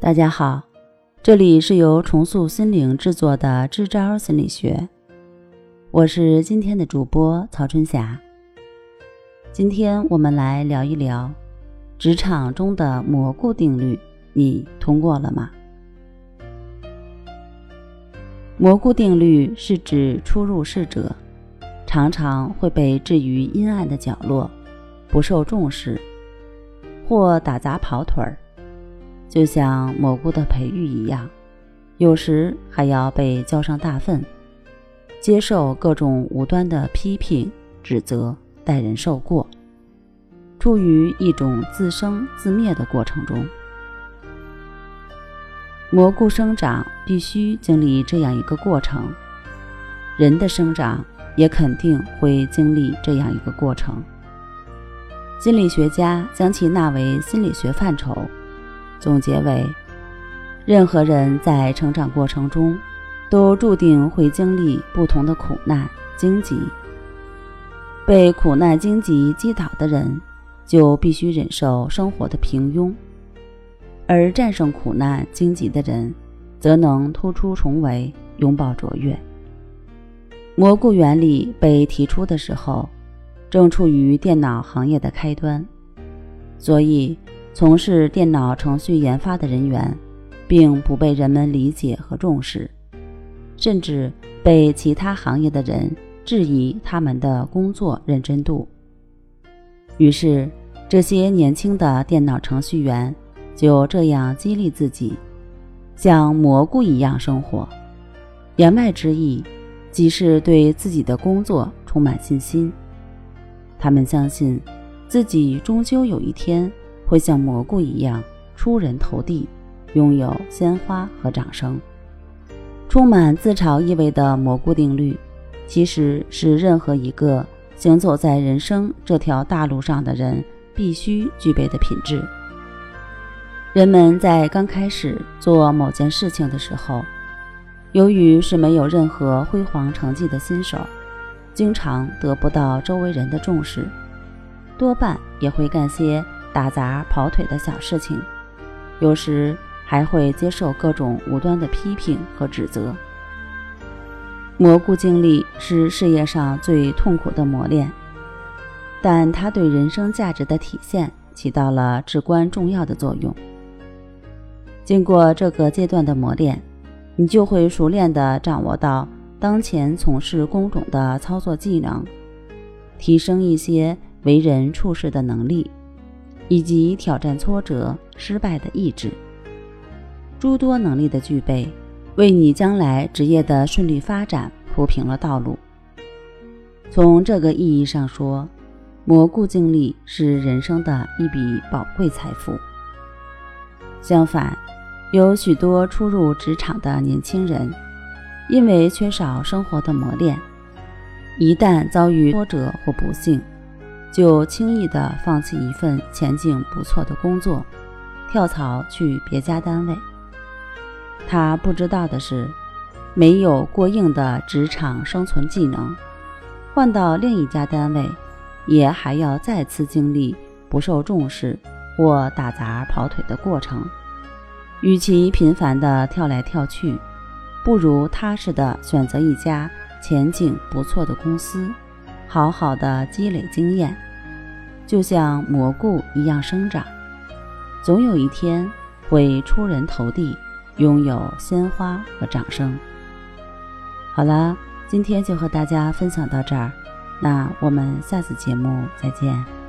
大家好，这里是由重塑心灵制作的支招心理学，我是今天的主播曹春霞。今天我们来聊一聊职场中的蘑菇定律，你通过了吗？蘑菇定律是指初入世者常常会被置于阴暗的角落，不受重视，或打杂跑腿儿。就像蘑菇的培育一样，有时还要被浇上大粪，接受各种无端的批评、指责，待人受过，处于一种自生自灭的过程中。蘑菇生长必须经历这样一个过程，人的生长也肯定会经历这样一个过程。心理学家将其纳为心理学范畴。总结为：任何人在成长过程中，都注定会经历不同的苦难荆棘。被苦难荆棘击倒的人，就必须忍受生活的平庸；而战胜苦难荆棘的人，则能突出重围，拥抱卓越。蘑菇原理被提出的时候，正处于电脑行业的开端，所以。从事电脑程序研发的人员，并不被人们理解和重视，甚至被其他行业的人质疑他们的工作认真度。于是，这些年轻的电脑程序员就这样激励自己，像蘑菇一样生活。言外之意，即是对自己的工作充满信心。他们相信，自己终究有一天。会像蘑菇一样出人头地，拥有鲜花和掌声。充满自嘲意味的蘑菇定律，其实是任何一个行走在人生这条大路上的人必须具备的品质。人们在刚开始做某件事情的时候，由于是没有任何辉煌成绩的新手，经常得不到周围人的重视，多半也会干些。打杂跑腿的小事情，有时还会接受各种无端的批评和指责。蘑菇经历是事业上最痛苦的磨练，但它对人生价值的体现起到了至关重要的作用。经过这个阶段的磨练，你就会熟练地掌握到当前从事工种的操作技能，提升一些为人处事的能力。以及挑战挫折、失败的意志，诸多能力的具备，为你将来职业的顺利发展铺平了道路。从这个意义上说，蘑菇经历是人生的一笔宝贵财富。相反，有许多初入职场的年轻人，因为缺少生活的磨练，一旦遭遇挫折或不幸，就轻易地放弃一份前景不错的工作，跳槽去别家单位。他不知道的是，没有过硬的职场生存技能，换到另一家单位，也还要再次经历不受重视或打杂跑腿的过程。与其频繁地跳来跳去，不如踏实地选择一家前景不错的公司。好好的积累经验，就像蘑菇一样生长，总有一天会出人头地，拥有鲜花和掌声。好了，今天就和大家分享到这儿，那我们下次节目再见。